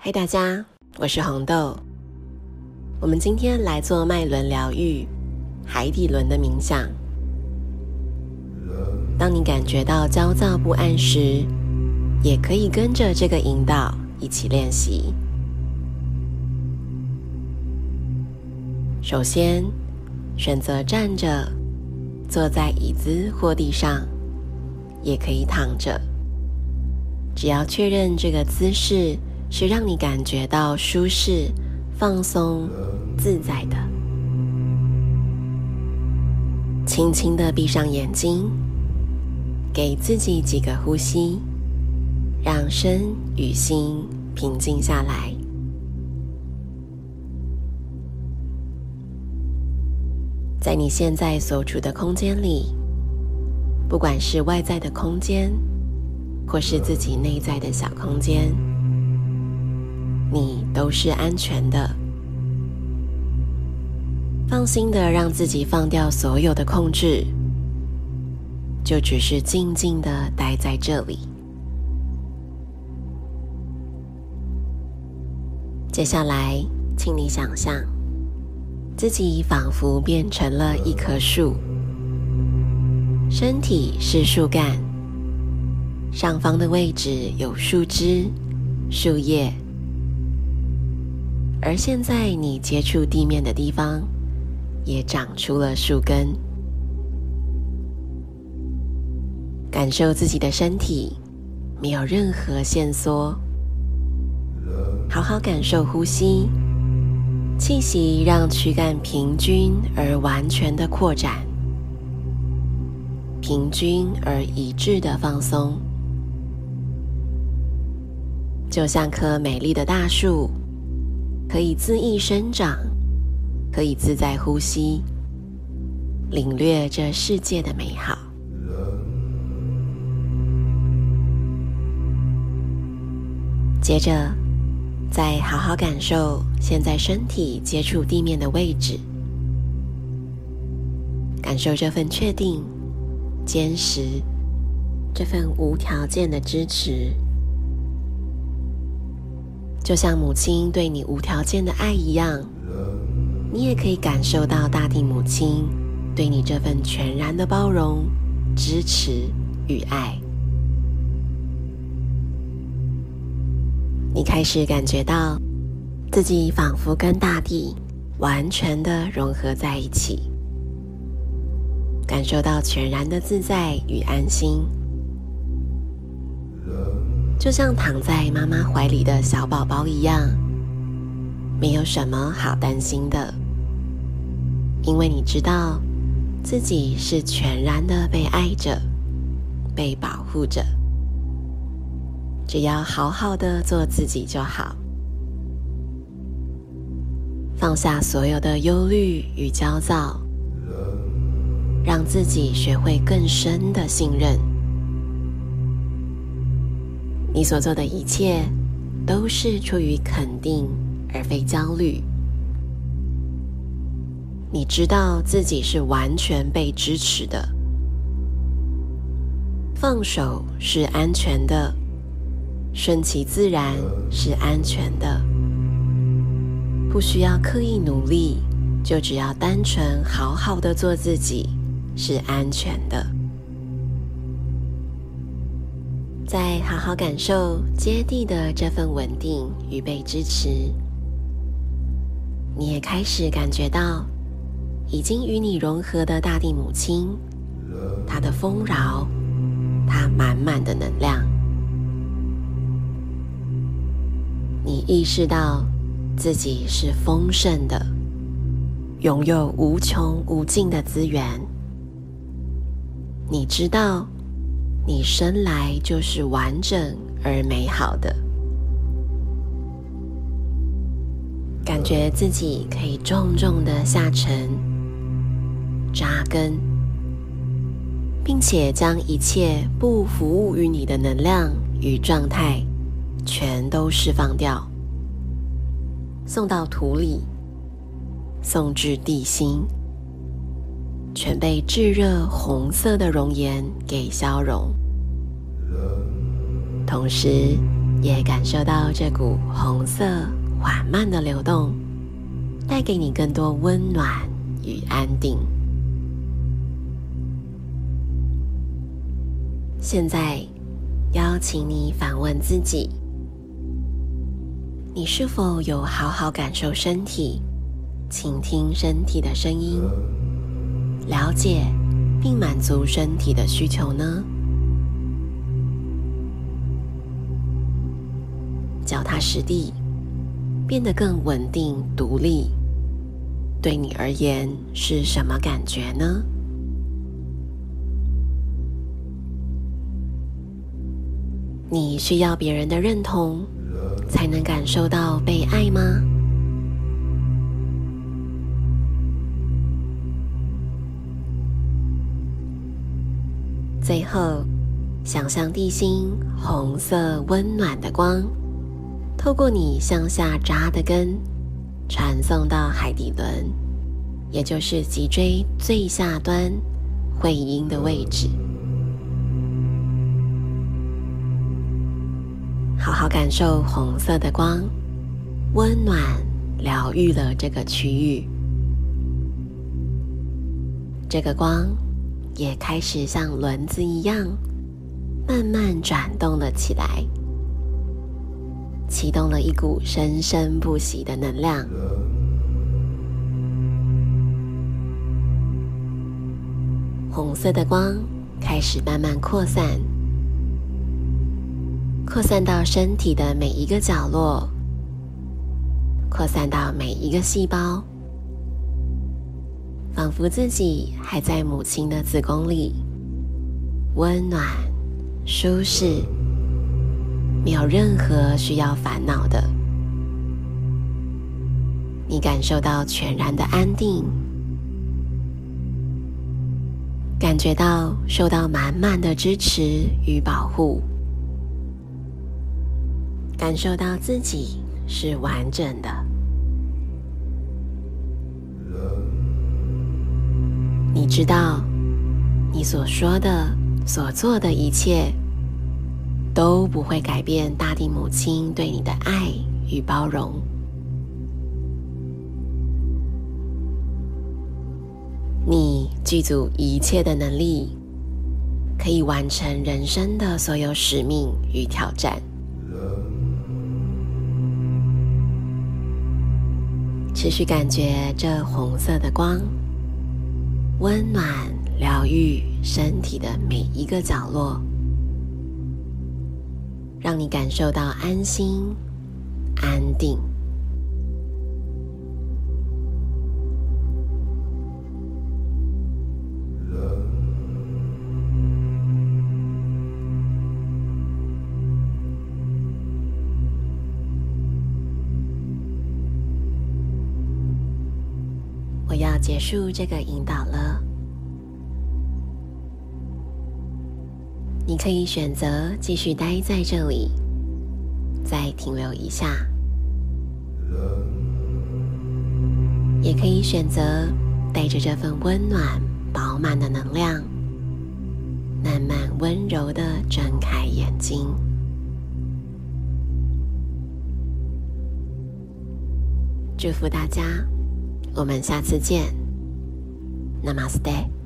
嗨，大家，我是红豆。我们今天来做脉轮疗愈、海底轮的冥想。当你感觉到焦躁不安时，也可以跟着这个引导一起练习。首先，选择站着，坐在椅子或地上，也可以躺着。只要确认这个姿势是让你感觉到舒适、放松、自在的，轻轻的闭上眼睛，给自己几个呼吸，让身与心平静下来。在你现在所处的空间里，不管是外在的空间，或是自己内在的小空间，你都是安全的。放心的让自己放掉所有的控制，就只是静静的待在这里。接下来，请你想象自己仿佛变成了一棵树，身体是树干。上方的位置有树枝、树叶，而现在你接触地面的地方也长出了树根。感受自己的身体没有任何线索，好好感受呼吸，气息让躯干平均而完全的扩展，平均而一致的放松。就像棵美丽的大树，可以恣意生长，可以自在呼吸，领略这世界的美好。接着，再好好感受现在身体接触地面的位置，感受这份确定、坚实，这份无条件的支持。就像母亲对你无条件的爱一样，你也可以感受到大地母亲对你这份全然的包容、支持与爱。你开始感觉到自己仿佛跟大地完全的融合在一起，感受到全然的自在与安心。就像躺在妈妈怀里的小宝宝一样，没有什么好担心的，因为你知道自己是全然的被爱着、被保护着，只要好好的做自己就好，放下所有的忧虑与焦躁，让自己学会更深的信任。你所做的一切都是出于肯定，而非焦虑。你知道自己是完全被支持的，放手是安全的，顺其自然是安全的，不需要刻意努力，就只要单纯好好的做自己是安全的。再好好感受接地的这份稳定与被支持，你也开始感觉到已经与你融合的大地母亲，她的丰饶，她满满的能量。你意识到自己是丰盛的，拥有无穷无尽的资源。你知道。你生来就是完整而美好的，感觉自己可以重重的下沉、扎根，并且将一切不服务于你的能量与状态全都释放掉，送到土里，送至地心，全被炙热红色的熔岩给消融。同时，也感受到这股红色缓慢的流动，带给你更多温暖与安定。现在，邀请你反问自己：你是否有好好感受身体，倾听身体的声音，了解并满足身体的需求呢？脚踏实地，变得更稳定、独立，对你而言是什么感觉呢？你需要别人的认同，才能感受到被爱吗？最后，想象地心红色温暖的光，透过你向下扎的根，传送到海底轮，也就是脊椎最下端会阴的位置。好好感受红色的光，温暖疗愈了这个区域。这个光也开始像轮子一样，慢慢转动了起来，启动了一股生生不息的能量。红色的光开始慢慢扩散。扩散到身体的每一个角落，扩散到每一个细胞，仿佛自己还在母亲的子宫里，温暖、舒适，没有任何需要烦恼的。你感受到全然的安定，感觉到受到满满的支持与保护。感受到自己是完整的，你知道，你所说的、所做的一切都不会改变大地母亲对你的爱与包容。你具足一切的能力，可以完成人生的所有使命与挑战。持续感觉这红色的光，温暖疗愈身体的每一个角落，让你感受到安心、安定。我要结束这个引导了，可以选择继续待在这里，再停留一下；也可以选择带着这份温暖、饱满的能量，慢慢温柔的睁开眼睛。祝福大家！我们下次见，Namaste。